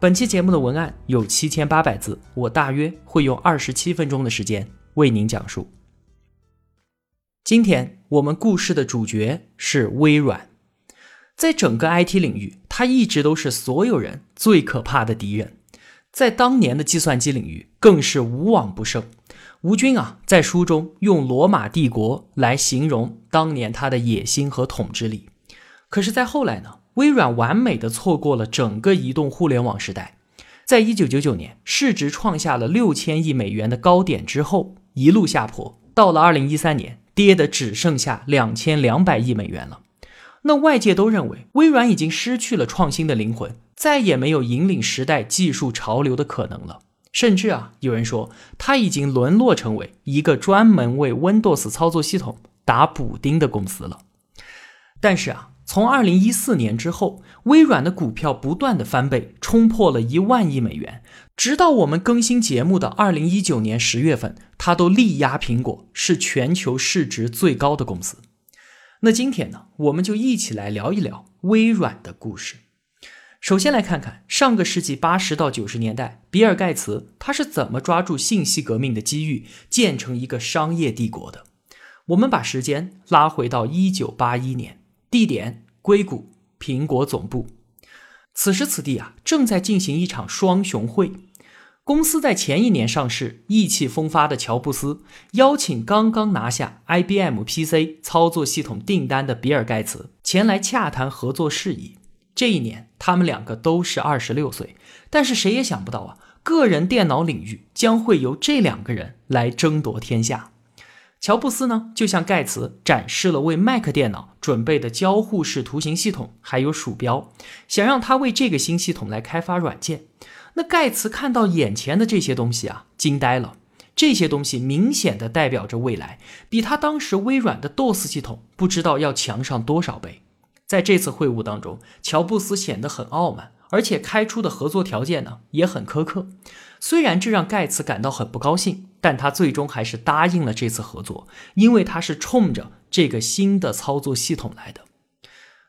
本期节目的文案有七千八百字，我大约会用二十七分钟的时间为您讲述。今天我们故事的主角是微软，在整个 IT 领域，它一直都是所有人最可怕的敌人，在当年的计算机领域更是无往不胜。吴军啊，在书中用罗马帝国来形容当年他的野心和统治力，可是，在后来呢？微软完美的错过了整个移动互联网时代，在一九九九年市值创下了六千亿美元的高点之后，一路下坡，到了二零一三年，跌的只剩下两千两百亿美元了。那外界都认为微软已经失去了创新的灵魂，再也没有引领时代技术潮流的可能了。甚至啊，有人说它已经沦落成为一个专门为 Windows 操作系统打补丁的公司了。但是啊。从二零一四年之后，微软的股票不断的翻倍，冲破了一万亿美元。直到我们更新节目的二零一九年十月份，它都力压苹果，是全球市值最高的公司。那今天呢，我们就一起来聊一聊微软的故事。首先来看看上个世纪八十到九十年代，比尔盖茨他是怎么抓住信息革命的机遇，建成一个商业帝国的。我们把时间拉回到一九八一年。地点：硅谷，苹果总部。此时此地啊，正在进行一场双雄会。公司在前一年上市，意气风发的乔布斯邀请刚刚拿下 IBM PC 操作系统订单的比尔盖茨前来洽谈合作事宜。这一年，他们两个都是二十六岁，但是谁也想不到啊，个人电脑领域将会由这两个人来争夺天下。乔布斯呢，就向盖茨展示了为 Mac 电脑准备的交互式图形系统，还有鼠标，想让他为这个新系统来开发软件。那盖茨看到眼前的这些东西啊，惊呆了。这些东西明显的代表着未来，比他当时微软的 DOS 系统不知道要强上多少倍。在这次会晤当中，乔布斯显得很傲慢，而且开出的合作条件呢也很苛刻。虽然这让盖茨感到很不高兴。但他最终还是答应了这次合作，因为他是冲着这个新的操作系统来的。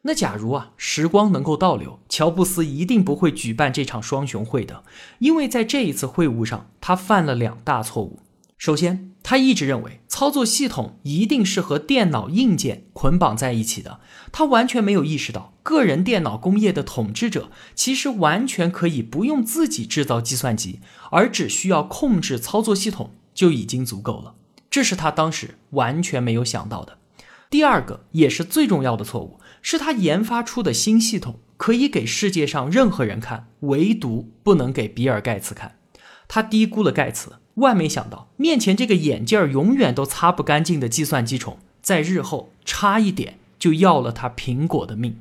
那假如啊，时光能够倒流，乔布斯一定不会举办这场双雄会的，因为在这一次会晤上，他犯了两大错误。首先，他一直认为操作系统一定是和电脑硬件捆绑在一起的，他完全没有意识到个人电脑工业的统治者其实完全可以不用自己制造计算机，而只需要控制操作系统。就已经足够了，这是他当时完全没有想到的。第二个也是最重要的错误，是他研发出的新系统可以给世界上任何人看，唯独不能给比尔盖茨看。他低估了盖茨，万没想到面前这个眼镜儿永远都擦不干净的计算机虫，在日后差一点就要了他苹果的命。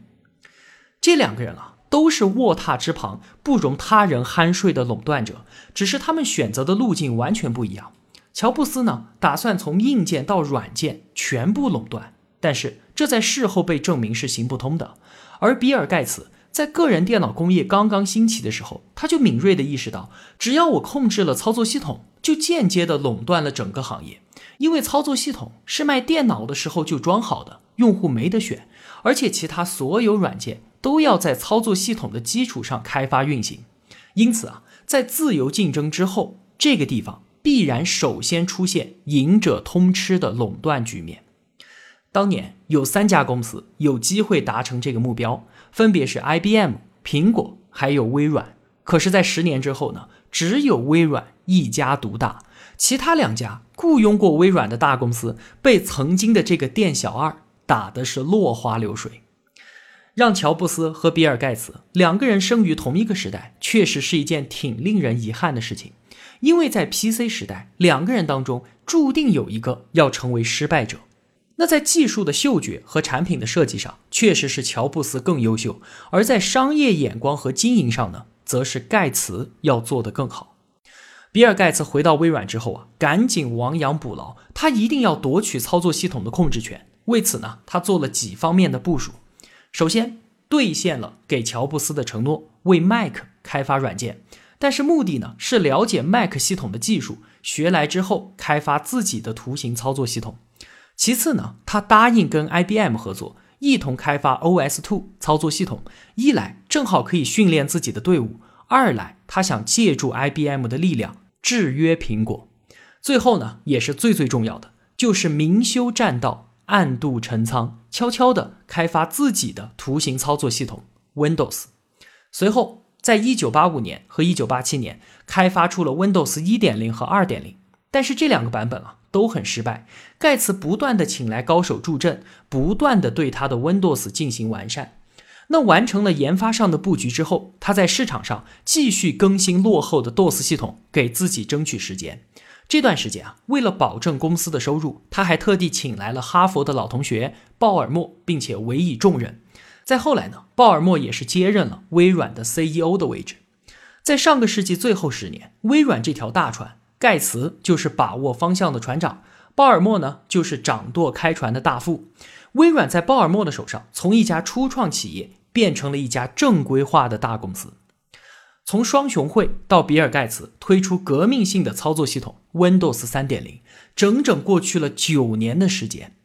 这两个人啊。都是卧榻之旁不容他人酣睡的垄断者，只是他们选择的路径完全不一样。乔布斯呢，打算从硬件到软件全部垄断，但是这在事后被证明是行不通的。而比尔盖茨在个人电脑工业刚刚兴起的时候，他就敏锐地意识到，只要我控制了操作系统，就间接地垄断了整个行业，因为操作系统是卖电脑的时候就装好的，用户没得选，而且其他所有软件。都要在操作系统的基础上开发运行，因此啊，在自由竞争之后，这个地方必然首先出现赢者通吃的垄断局面。当年有三家公司有机会达成这个目标，分别是 IBM、苹果还有微软。可是，在十年之后呢，只有微软一家独大，其他两家雇佣过微软的大公司被曾经的这个店小二打的是落花流水。让乔布斯和比尔盖茨两个人生于同一个时代，确实是一件挺令人遗憾的事情。因为在 PC 时代，两个人当中注定有一个要成为失败者。那在技术的嗅觉和产品的设计上，确实是乔布斯更优秀；而在商业眼光和经营上呢，则是盖茨要做得更好。比尔盖茨回到微软之后啊，赶紧亡羊补牢，他一定要夺取操作系统的控制权。为此呢，他做了几方面的部署。首先，兑现了给乔布斯的承诺，为 Mac 开发软件，但是目的呢是了解 Mac 系统的技术，学来之后开发自己的图形操作系统。其次呢，他答应跟 IBM 合作，一同开发 OS2 操作系统。一来正好可以训练自己的队伍，二来他想借助 IBM 的力量制约苹果。最后呢，也是最最重要的，就是明修栈道，暗度陈仓，悄悄地开发自己的图形操作系统 Windows。随后，在一九八五年和一九八七年，开发出了 Windows 一点零和二点零。但是这两个版本啊都很失败，盖茨不断的请来高手助阵，不断的对他的 Windows 进行完善。那完成了研发上的布局之后，他在市场上继续更新落后的 DOS 系统，给自己争取时间。这段时间啊，为了保证公司的收入，他还特地请来了哈佛的老同学鲍尔默，并且委以重任。再后来呢，鲍尔默也是接任了微软的 CEO 的位置。在上个世纪最后十年，微软这条大船。盖茨就是把握方向的船长，鲍尔默呢就是掌舵开船的大副。微软在鲍尔默的手上，从一家初创企业变成了一家正规化的大公司。从双雄会到比尔盖茨推出革命性的操作系统 Windows 3.0，整整过去了九年的时间。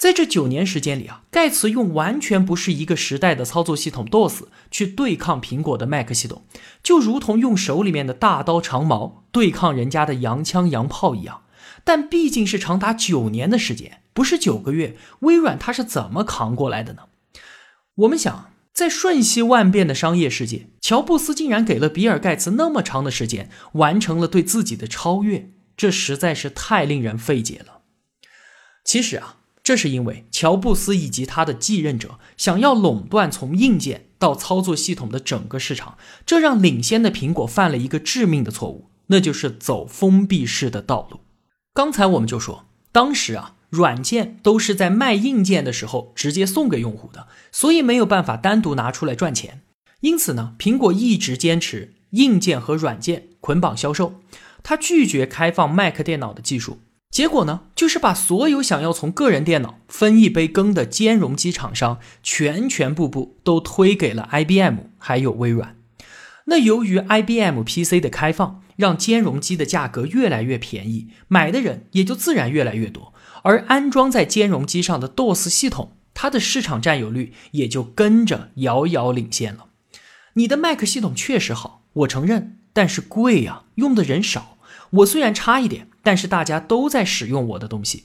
在这九年时间里啊，盖茨用完全不是一个时代的操作系统 DOS 去对抗苹果的 Mac 系统，就如同用手里面的大刀长矛对抗人家的洋枪洋炮一样。但毕竟是长达九年的时间，不是九个月，微软它是怎么扛过来的呢？我们想，在瞬息万变的商业世界，乔布斯竟然给了比尔盖茨那么长的时间，完成了对自己的超越，这实在是太令人费解了。其实啊。这是因为乔布斯以及他的继任者想要垄断从硬件到操作系统的整个市场，这让领先的苹果犯了一个致命的错误，那就是走封闭式的道路。刚才我们就说，当时啊，软件都是在卖硬件的时候直接送给用户的，所以没有办法单独拿出来赚钱。因此呢，苹果一直坚持硬件和软件捆绑销售，它拒绝开放 Mac 电脑的技术。结果呢，就是把所有想要从个人电脑分一杯羹的兼容机厂商，全全部部都推给了 IBM，还有微软。那由于 IBM PC 的开放，让兼容机的价格越来越便宜，买的人也就自然越来越多。而安装在兼容机上的 DOS 系统，它的市场占有率也就跟着遥遥领先了。你的 Mac 系统确实好，我承认，但是贵呀，用的人少。我虽然差一点。但是大家都在使用我的东西，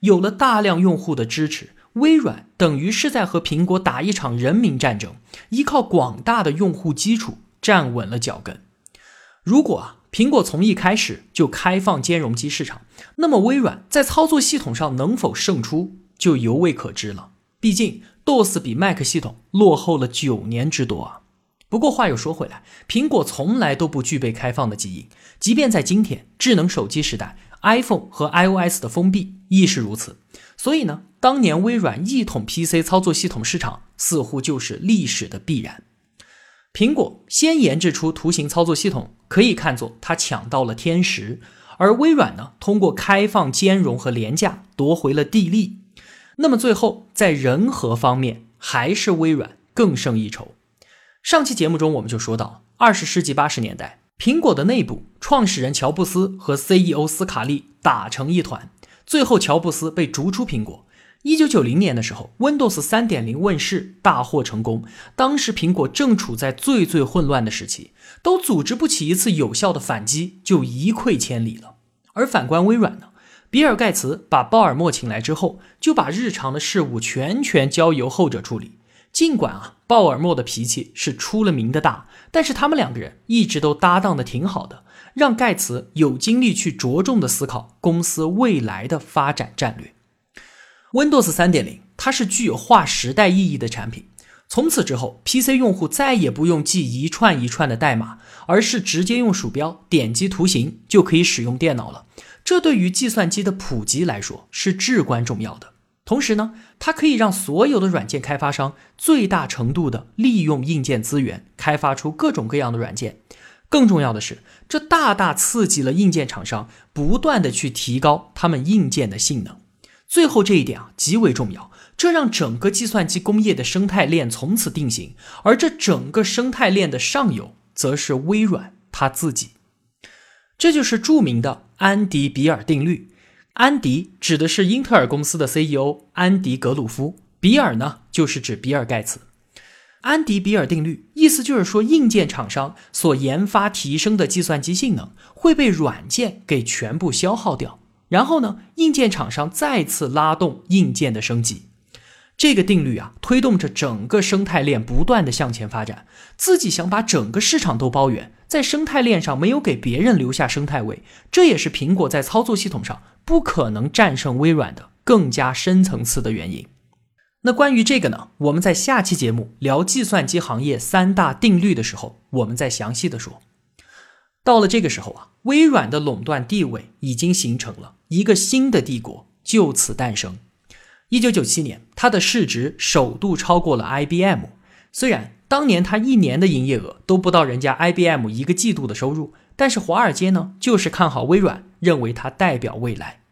有了大量用户的支持，微软等于是在和苹果打一场人民战争，依靠广大的用户基础站稳了脚跟。如果啊，苹果从一开始就开放兼容机市场，那么微软在操作系统上能否胜出就犹未可知了。毕竟 DOS 比 Mac 系统落后了九年之多啊。不过话又说回来，苹果从来都不具备开放的基因，即便在今天智能手机时代，iPhone 和 iOS 的封闭亦是如此。所以呢，当年微软一统 PC 操作系统市场，似乎就是历史的必然。苹果先研制出图形操作系统，可以看作它抢到了天时；而微软呢，通过开放兼容和廉价夺回了地利。那么最后在人和方面，还是微软更胜一筹。上期节目中，我们就说到，二十世纪八十年代，苹果的内部创始人乔布斯和 CEO 斯卡利打成一团，最后乔布斯被逐出苹果。一九九零年的时候，Windows 三点零问世，大获成功。当时苹果正处在最最混乱的时期，都组织不起一次有效的反击，就一溃千里了。而反观微软呢，比尔盖茨把鲍尔默请来之后，就把日常的事务全权交由后者处理。尽管啊，鲍尔默的脾气是出了名的大，但是他们两个人一直都搭档的挺好的，让盖茨有精力去着重的思考公司未来的发展战略。Windows 3.0，它是具有划时代意义的产品。从此之后，PC 用户再也不用记一串一串的代码，而是直接用鼠标点击图形就可以使用电脑了。这对于计算机的普及来说是至关重要的。同时呢，它可以让所有的软件开发商最大程度的利用硬件资源，开发出各种各样的软件。更重要的是，这大大刺激了硬件厂商不断的去提高他们硬件的性能。最后这一点啊极为重要，这让整个计算机工业的生态链从此定型。而这整个生态链的上游，则是微软他自己。这就是著名的安迪比尔定律。安迪指的是英特尔公司的 CEO 安迪格鲁夫，比尔呢就是指比尔盖茨。安迪比尔定律意思就是说，硬件厂商所研发提升的计算机性能会被软件给全部消耗掉，然后呢，硬件厂商再次拉动硬件的升级。这个定律啊，推动着整个生态链不断的向前发展，自己想把整个市场都包圆，在生态链上没有给别人留下生态位，这也是苹果在操作系统上不可能战胜微软的更加深层次的原因。那关于这个呢，我们在下期节目聊计算机行业三大定律的时候，我们再详细的说。到了这个时候啊，微软的垄断地位已经形成了一个新的帝国就此诞生。一九九七年，它的市值首度超过了 IBM。虽然当年他一年的营业额都不到人家 IBM 一个季度的收入，但是华尔街呢就是看好微软，认为它代表未来。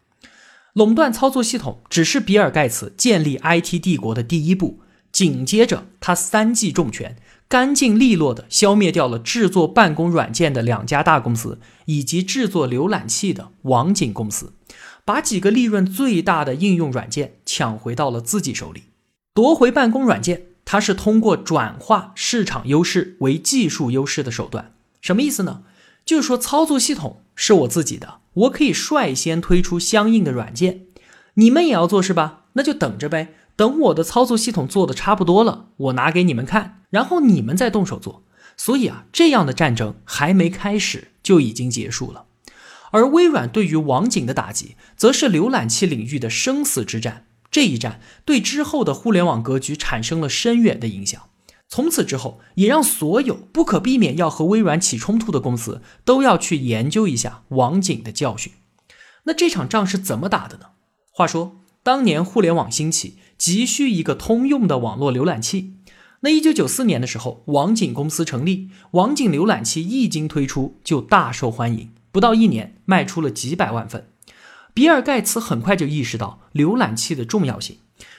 垄断操作系统只是比尔盖茨建立 IT 帝国的第一步，紧接着他三记重拳，干净利落地消灭掉了制作办公软件的两家大公司以及制作浏览器的网景公司，把几个利润最大的应用软件抢回到了自己手里。夺回办公软件，它是通过转化市场优势为技术优势的手段。什么意思呢？就是说操作系统是我自己的。我可以率先推出相应的软件，你们也要做是吧？那就等着呗，等我的操作系统做的差不多了，我拿给你们看，然后你们再动手做。所以啊，这样的战争还没开始就已经结束了。而微软对于网景的打击，则是浏览器领域的生死之战。这一战对之后的互联网格局产生了深远的影响。从此之后，也让所有不可避免要和微软起冲突的公司都要去研究一下网景的教训。那这场仗是怎么打的呢？话说，当年互联网兴起，急需一个通用的网络浏览器。那一九九四年的时候，网景公司成立，网景浏览器一经推出就大受欢迎，不到一年卖出了几百万份。比尔盖茨很快就意识到浏览器的重要性。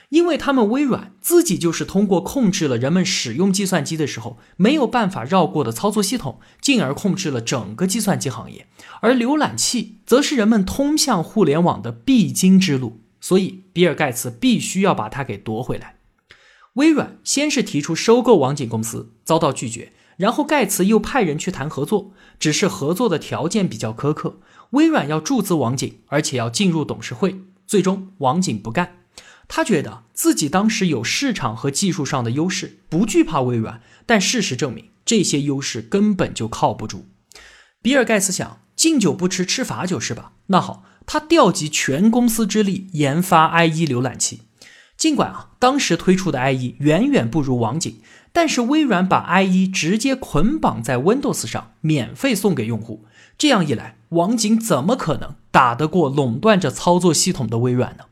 因为他们微软自己就是通过控制了人们使用计算机的时候没有办法绕过的操作系统，进而控制了整个计算机行业，而浏览器则是人们通向互联网的必经之路，所以比尔盖茨必须要把它给夺回来。微软先是提出收购网景公司，遭到拒绝，然后盖茨又派人去谈合作，只是合作的条件比较苛刻，微软要注资网景，而且要进入董事会，最终网景不干。他觉得自己当时有市场和技术上的优势，不惧怕微软。但事实证明，这些优势根本就靠不住。比尔盖茨想，敬酒不吃吃罚酒是吧？那好，他调集全公司之力研发 IE 浏览器。尽管啊，当时推出的 IE 远远不如网景，但是微软把 IE 直接捆绑在 Windows 上，免费送给用户。这样一来，网景怎么可能打得过垄断着操作系统的微软呢？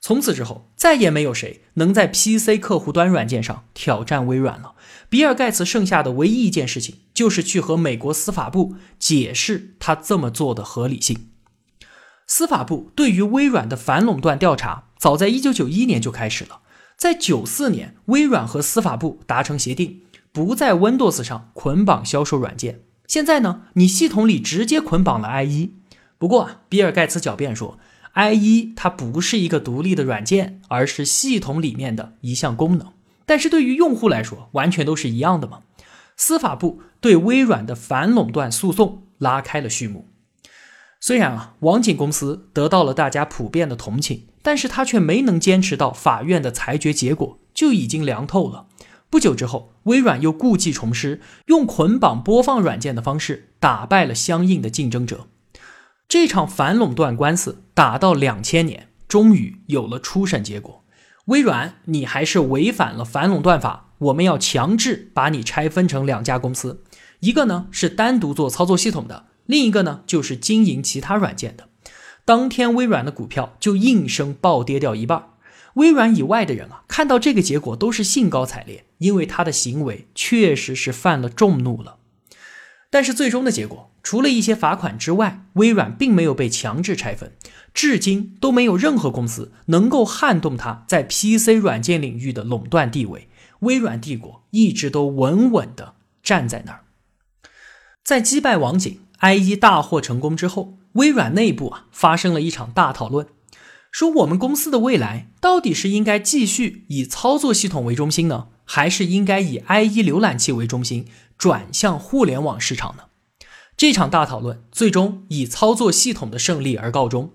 从此之后，再也没有谁能在 PC 客户端软件上挑战微软了。比尔盖茨剩下的唯一一件事情，就是去和美国司法部解释他这么做的合理性。司法部对于微软的反垄断调查，早在1991年就开始了。在94年，微软和司法部达成协定，不在 Windows 上捆绑销售软件。现在呢，你系统里直接捆绑了 IE。不过，比尔盖茨狡辩说。IE 它不是一个独立的软件，而是系统里面的一项功能。但是对于用户来说，完全都是一样的嘛。司法部对微软的反垄断诉讼拉开了序幕。虽然啊，网景公司得到了大家普遍的同情，但是他却没能坚持到法院的裁决结果就已经凉透了。不久之后，微软又故技重施，用捆绑播放软件的方式打败了相应的竞争者。这场反垄断官司打到两千年，终于有了初审结果。微软，你还是违反了反垄断法，我们要强制把你拆分成两家公司，一个呢是单独做操作系统的，另一个呢就是经营其他软件的。当天，微软的股票就应声暴跌掉一半。微软以外的人啊，看到这个结果都是兴高采烈，因为他的行为确实是犯了众怒了。但是最终的结果，除了一些罚款之外，微软并没有被强制拆分，至今都没有任何公司能够撼动它在 PC 软件领域的垄断地位。微软帝国一直都稳稳地站在那儿。在击败网警、IE 大获成功之后，微软内部啊发生了一场大讨论，说我们公司的未来到底是应该继续以操作系统为中心呢，还是应该以 IE 浏览器为中心？转向互联网市场呢？这场大讨论最终以操作系统的胜利而告终。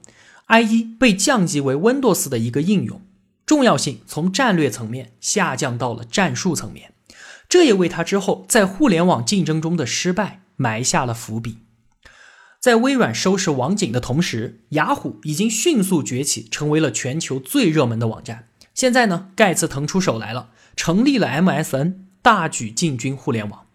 IE 被降级为 Windows 的一个应用，重要性从战略层面下降到了战术层面，这也为他之后在互联网竞争中的失败埋下了伏笔。在微软收拾网警的同时，雅虎已经迅速崛起，成为了全球最热门的网站。现在呢，盖茨腾出手来了，成立了 MSN，大举进军互联网。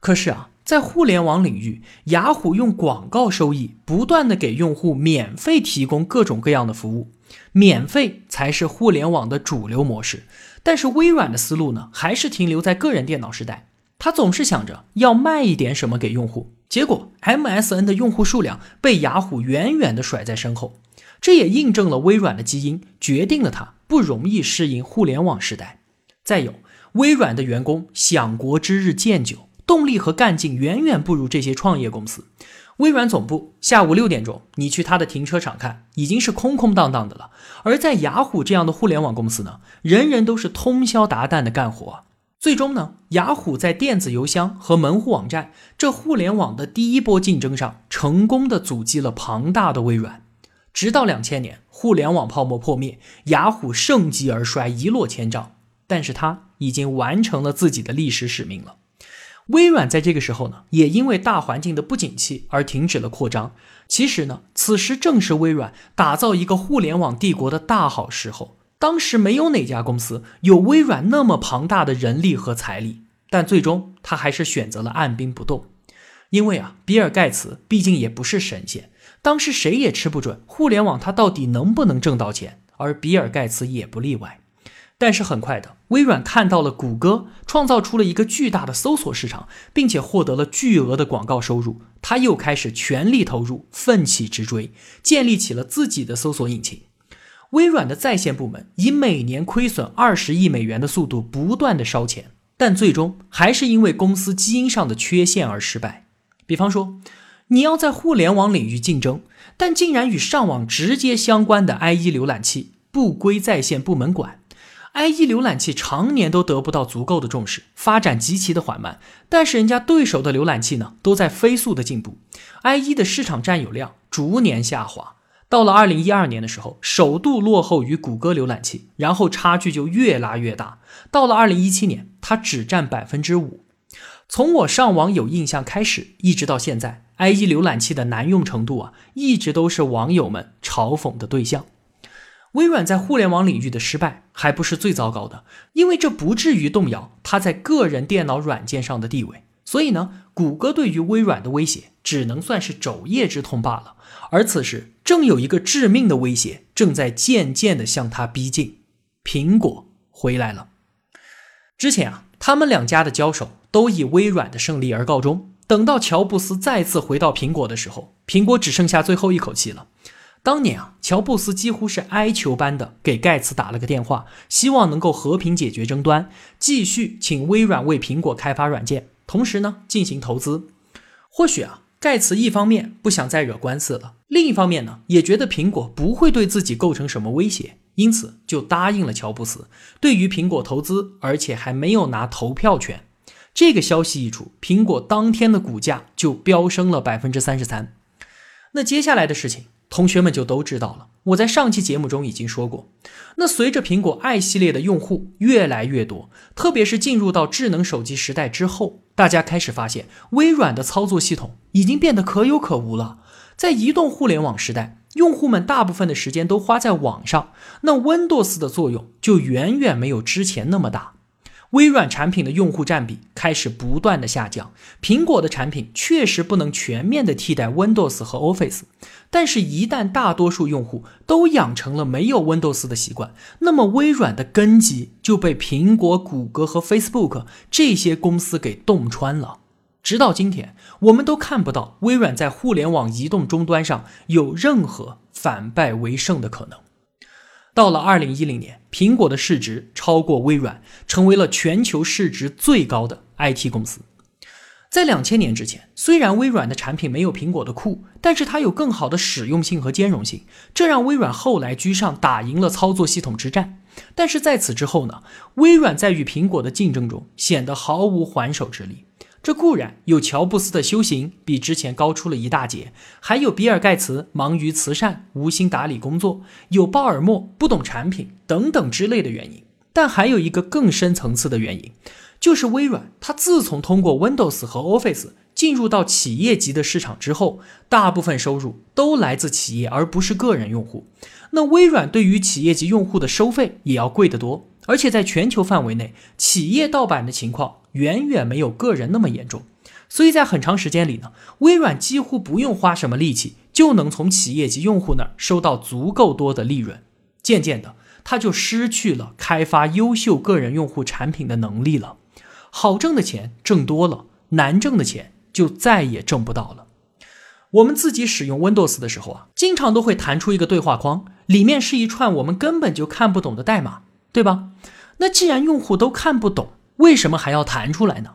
可是啊，在互联网领域，雅虎用广告收益不断的给用户免费提供各种各样的服务，免费才是互联网的主流模式。但是微软的思路呢，还是停留在个人电脑时代，他总是想着要卖一点什么给用户。结果 MSN 的用户数量被雅虎远远的甩在身后，这也印证了微软的基因，决定了它不容易适应互联网时代。再有，微软的员工享国之日渐久。动力和干劲远远不如这些创业公司。微软总部下午六点钟，你去它的停车场看，已经是空空荡荡的了。而在雅虎这样的互联网公司呢，人人都是通宵达旦的干活。最终呢，雅虎在电子邮箱和门户网站这互联网的第一波竞争上，成功的阻击了庞大的微软。直到两千年，互联网泡沫破灭，雅虎盛极而衰，一落千丈。但是它已经完成了自己的历史使命了。微软在这个时候呢，也因为大环境的不景气而停止了扩张。其实呢，此时正是微软打造一个互联网帝国的大好时候。当时没有哪家公司有微软那么庞大的人力和财力，但最终他还是选择了按兵不动。因为啊，比尔盖茨毕竟也不是神仙，当时谁也吃不准互联网它到底能不能挣到钱，而比尔盖茨也不例外。但是很快的，微软看到了谷歌创造出了一个巨大的搜索市场，并且获得了巨额的广告收入，他又开始全力投入，奋起直追，建立起了自己的搜索引擎。微软的在线部门以每年亏损二十亿美元的速度不断的烧钱，但最终还是因为公司基因上的缺陷而失败。比方说，你要在互联网领域竞争，但竟然与上网直接相关的 IE 浏览器不归在线部门管。IE 浏览器常年都得不到足够的重视，发展极其的缓慢。但是人家对手的浏览器呢，都在飞速的进步，IE 的市场占有量逐年下滑。到了二零一二年的时候，首度落后于谷歌浏览器，然后差距就越拉越大。到了二零一七年，它只占百分之五。从我上网有印象开始，一直到现在，IE 浏览器的难用程度啊，一直都是网友们嘲讽的对象。微软在互联网领域的失败还不是最糟糕的，因为这不至于动摇它在个人电脑软件上的地位。所以呢，谷歌对于微软的威胁只能算是肘腋之痛罢了。而此时，正有一个致命的威胁正在渐渐地向它逼近。苹果回来了。之前啊，他们两家的交手都以微软的胜利而告终。等到乔布斯再次回到苹果的时候，苹果只剩下最后一口气了。当年啊，乔布斯几乎是哀求般的给盖茨打了个电话，希望能够和平解决争端，继续请微软为苹果开发软件，同时呢进行投资。或许啊，盖茨一方面不想再惹官司了，另一方面呢也觉得苹果不会对自己构成什么威胁，因此就答应了乔布斯对于苹果投资，而且还没有拿投票权。这个消息一出，苹果当天的股价就飙升了百分之三十三。那接下来的事情。同学们就都知道了。我在上期节目中已经说过，那随着苹果 i 系列的用户越来越多，特别是进入到智能手机时代之后，大家开始发现微软的操作系统已经变得可有可无了。在移动互联网时代，用户们大部分的时间都花在网上，那 Windows 的作用就远远没有之前那么大。微软产品的用户占比开始不断的下降，苹果的产品确实不能全面的替代 Windows 和 Office，但是，一旦大多数用户都养成了没有 Windows 的习惯，那么微软的根基就被苹果、谷歌和 Facebook 这些公司给洞穿了。直到今天，我们都看不到微软在互联网移动终端上有任何反败为胜的可能。到了二零一零年，苹果的市值超过微软，成为了全球市值最高的 IT 公司。在两千年之前，虽然微软的产品没有苹果的酷，但是它有更好的使用性和兼容性，这让微软后来居上，打赢了操作系统之战。但是在此之后呢，微软在与苹果的竞争中显得毫无还手之力。这固然有乔布斯的修行比之前高出了一大截，还有比尔盖茨忙于慈善无心打理工作，有鲍尔默不懂产品等等之类的原因。但还有一个更深层次的原因。就是微软，它自从通过 Windows 和 Office 进入到企业级的市场之后，大部分收入都来自企业，而不是个人用户。那微软对于企业级用户的收费也要贵得多，而且在全球范围内，企业盗版的情况远远没有个人那么严重。所以在很长时间里呢，微软几乎不用花什么力气，就能从企业及用户那儿收到足够多的利润。渐渐的，他就失去了开发优秀个人用户产品的能力了。好挣的钱挣多了，难挣的钱就再也挣不到了。我们自己使用 Windows 的时候啊，经常都会弹出一个对话框，里面是一串我们根本就看不懂的代码，对吧？那既然用户都看不懂，为什么还要弹出来呢？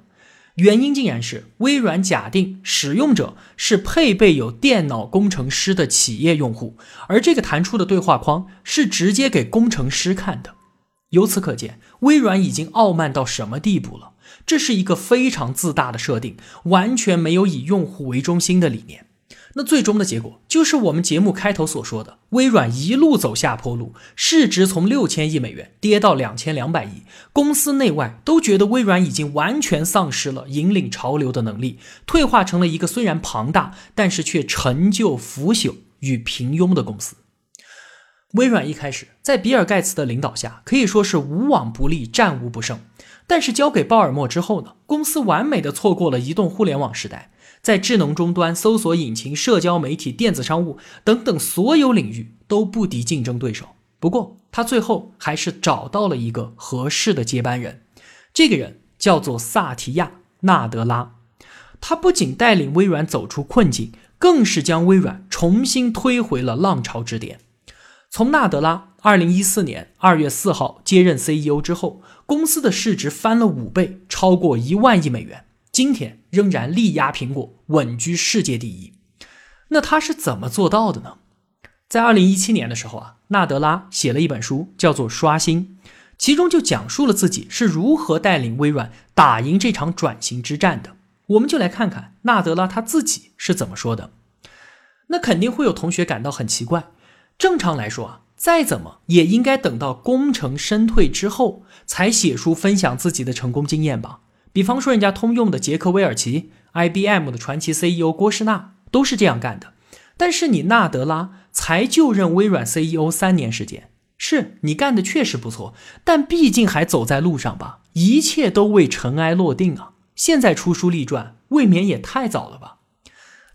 原因竟然是微软假定使用者是配备有电脑工程师的企业用户，而这个弹出的对话框是直接给工程师看的。由此可见，微软已经傲慢到什么地步了？这是一个非常自大的设定，完全没有以用户为中心的理念。那最终的结果就是我们节目开头所说的，微软一路走下坡路，市值从六千亿美元跌到两千两百亿，公司内外都觉得微软已经完全丧失了引领潮流的能力，退化成了一个虽然庞大，但是却陈旧、腐朽与平庸的公司。微软一开始在比尔盖茨的领导下，可以说是无往不利，战无不胜。但是交给鲍尔默之后呢，公司完美的错过了移动互联网时代，在智能终端、搜索引擎、社交媒体、电子商务等等所有领域都不敌竞争对手。不过他最后还是找到了一个合适的接班人，这个人叫做萨提亚·纳德拉。他不仅带领微软走出困境，更是将微软重新推回了浪潮之巅。从纳德拉二零一四年二月四号接任 CEO 之后。公司的市值翻了五倍，超过一万亿美元。今天仍然力压苹果，稳居世界第一。那他是怎么做到的呢？在二零一七年的时候啊，纳德拉写了一本书，叫做《刷新》，其中就讲述了自己是如何带领微软打赢这场转型之战的。我们就来看看纳德拉他自己是怎么说的。那肯定会有同学感到很奇怪。正常来说啊。再怎么也应该等到功成身退之后才写书分享自己的成功经验吧。比方说，人家通用的杰克韦尔奇、IBM 的传奇 CEO 郭士纳都是这样干的。但是你纳德拉才就任微软 CEO 三年时间，是你干的确实不错，但毕竟还走在路上吧，一切都未尘埃落定啊。现在出书立传，未免也太早了吧？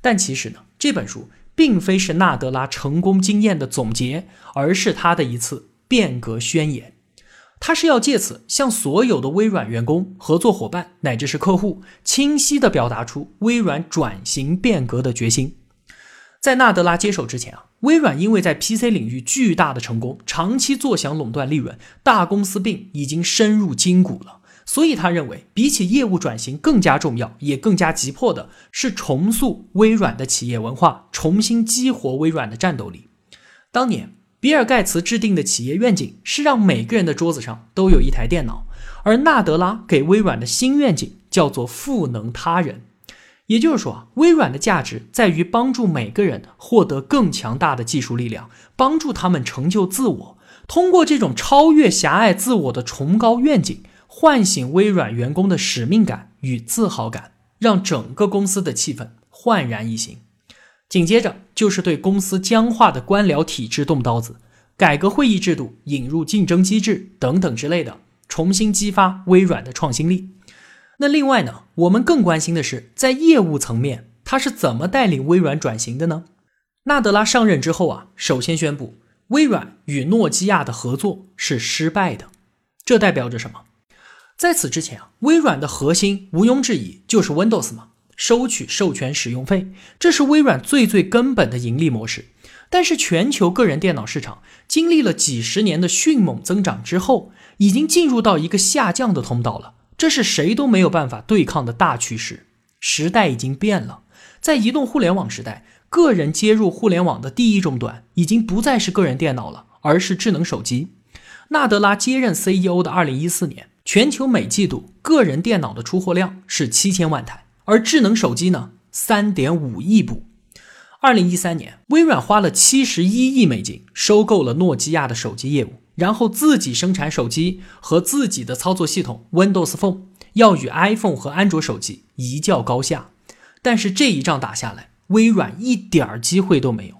但其实呢，这本书。并非是纳德拉成功经验的总结，而是他的一次变革宣言。他是要借此向所有的微软员工、合作伙伴乃至是客户，清晰地表达出微软转型变革的决心。在纳德拉接手之前啊，微软因为在 PC 领域巨大的成功，长期坐享垄断利润，大公司病已经深入筋骨了。所以他认为，比起业务转型更加重要，也更加急迫的是重塑微软的企业文化，重新激活微软的战斗力。当年，比尔盖茨制定的企业愿景是让每个人的桌子上都有一台电脑，而纳德拉给微软的新愿景叫做赋能他人。也就是说啊，微软的价值在于帮助每个人获得更强大的技术力量，帮助他们成就自我。通过这种超越狭隘自我的崇高愿景。唤醒微软员工的使命感与自豪感，让整个公司的气氛焕然一新。紧接着就是对公司僵化的官僚体制动刀子，改革会议制度，引入竞争机制等等之类的，重新激发微软的创新力。那另外呢，我们更关心的是在业务层面，他是怎么带领微软转型的呢？纳德拉上任之后啊，首先宣布微软与诺基亚的合作是失败的，这代表着什么？在此之前啊，微软的核心毋庸置疑就是 Windows 嘛，收取授权使用费，这是微软最最根本的盈利模式。但是全球个人电脑市场经历了几十年的迅猛增长之后，已经进入到一个下降的通道了。这是谁都没有办法对抗的大趋势。时代已经变了，在移动互联网时代，个人接入互联网的第一终端已经不再是个人电脑了，而是智能手机。纳德拉接任 CEO 的2014年，全球每季度个人电脑的出货量是七千万台，而智能手机呢，三点五亿部。2013年，微软花了七十一亿美金收购了诺基亚的手机业务，然后自己生产手机和自己的操作系统 Windows Phone，要与 iPhone 和安卓手机一较高下。但是这一仗打下来，微软一点儿机会都没有。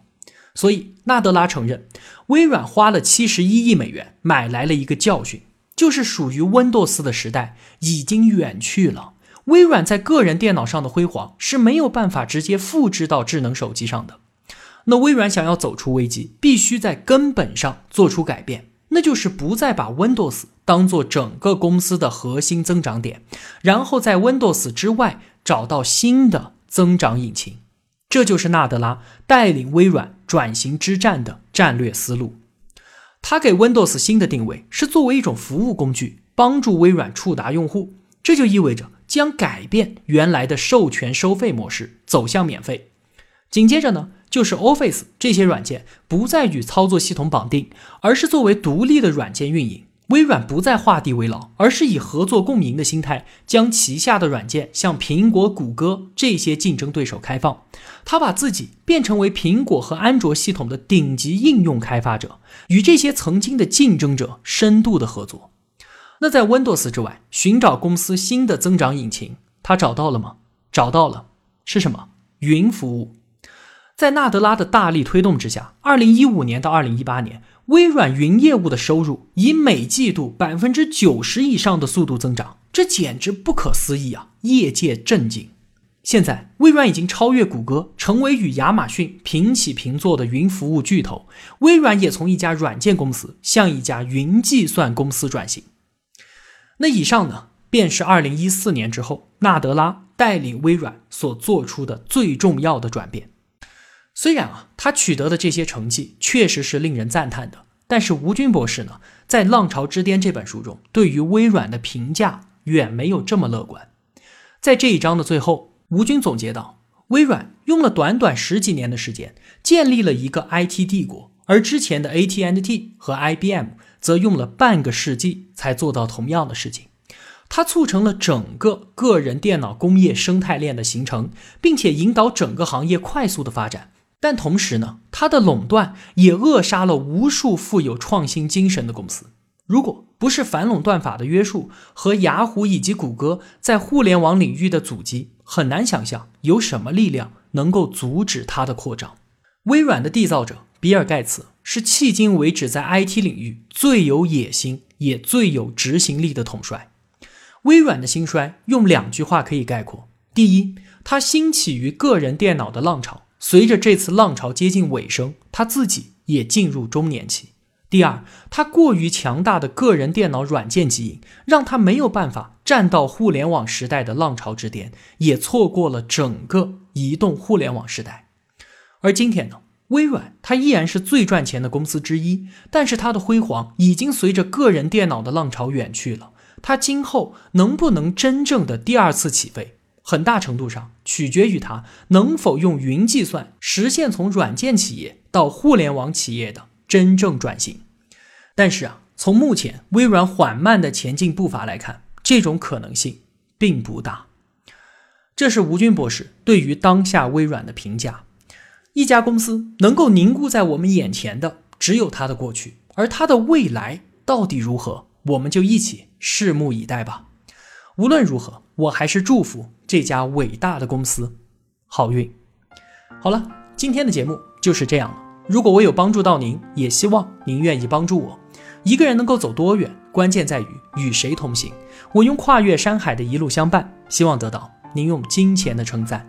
所以，纳德拉承认，微软花了七十一亿美元买来了一个教训，就是属于 Windows 的时代已经远去了。微软在个人电脑上的辉煌是没有办法直接复制到智能手机上的。那微软想要走出危机，必须在根本上做出改变，那就是不再把 Windows 当做整个公司的核心增长点，然后在 Windows 之外找到新的增长引擎。这就是纳德拉带领微软转型之战的战略思路。他给 Windows 新的定位是作为一种服务工具，帮助微软触达用户。这就意味着将改变原来的授权收费模式，走向免费。紧接着呢，就是 Office 这些软件不再与操作系统绑定，而是作为独立的软件运营。微软不再画地为牢，而是以合作共赢的心态，将旗下的软件向苹果、谷歌这些竞争对手开放。他把自己变成为苹果和安卓系统的顶级应用开发者，与这些曾经的竞争者深度的合作。那在 Windows 之外，寻找公司新的增长引擎，他找到了吗？找到了，是什么？云服务。在纳德拉的大力推动之下，二零一五年到二零一八年。微软云业务的收入以每季度百分之九十以上的速度增长，这简直不可思议啊！业界震惊。现在，微软已经超越谷歌，成为与亚马逊平起平坐的云服务巨头。微软也从一家软件公司向一家云计算公司转型。那以上呢，便是二零一四年之后纳德拉带领微软所做出的最重要的转变。虽然啊，他取得的这些成绩确实是令人赞叹的，但是吴军博士呢，在《浪潮之巅》这本书中，对于微软的评价远没有这么乐观。在这一章的最后，吴军总结到，微软用了短短十几年的时间，建立了一个 IT 帝国，而之前的 AT&T 和 IBM 则用了半个世纪才做到同样的事情。它促成了整个个人电脑工业生态链的形成，并且引导整个行业快速的发展。但同时呢，它的垄断也扼杀了无数富有创新精神的公司。如果不是反垄断法的约束和雅虎以及谷歌在互联网领域的阻击，很难想象有什么力量能够阻止它的扩张。微软的缔造者比尔·盖茨是迄今为止在 IT 领域最有野心也最有执行力的统帅。微软的兴衰用两句话可以概括：第一，它兴起于个人电脑的浪潮。随着这次浪潮接近尾声，他自己也进入中年期。第二，他过于强大的个人电脑软件基因，让他没有办法站到互联网时代的浪潮之巅，也错过了整个移动互联网时代。而今天呢，微软它依然是最赚钱的公司之一，但是它的辉煌已经随着个人电脑的浪潮远去了。它今后能不能真正的第二次起飞？很大程度上取决于它能否用云计算实现从软件企业到互联网企业的真正转型。但是啊，从目前微软缓慢的前进步伐来看，这种可能性并不大。这是吴军博士对于当下微软的评价：一家公司能够凝固在我们眼前的只有它的过去，而它的未来到底如何，我们就一起拭目以待吧。无论如何，我还是祝福这家伟大的公司好运。好了，今天的节目就是这样了。如果我有帮助到您，也希望您愿意帮助我。一个人能够走多远，关键在于与谁同行。我用跨越山海的一路相伴，希望得到您用金钱的称赞。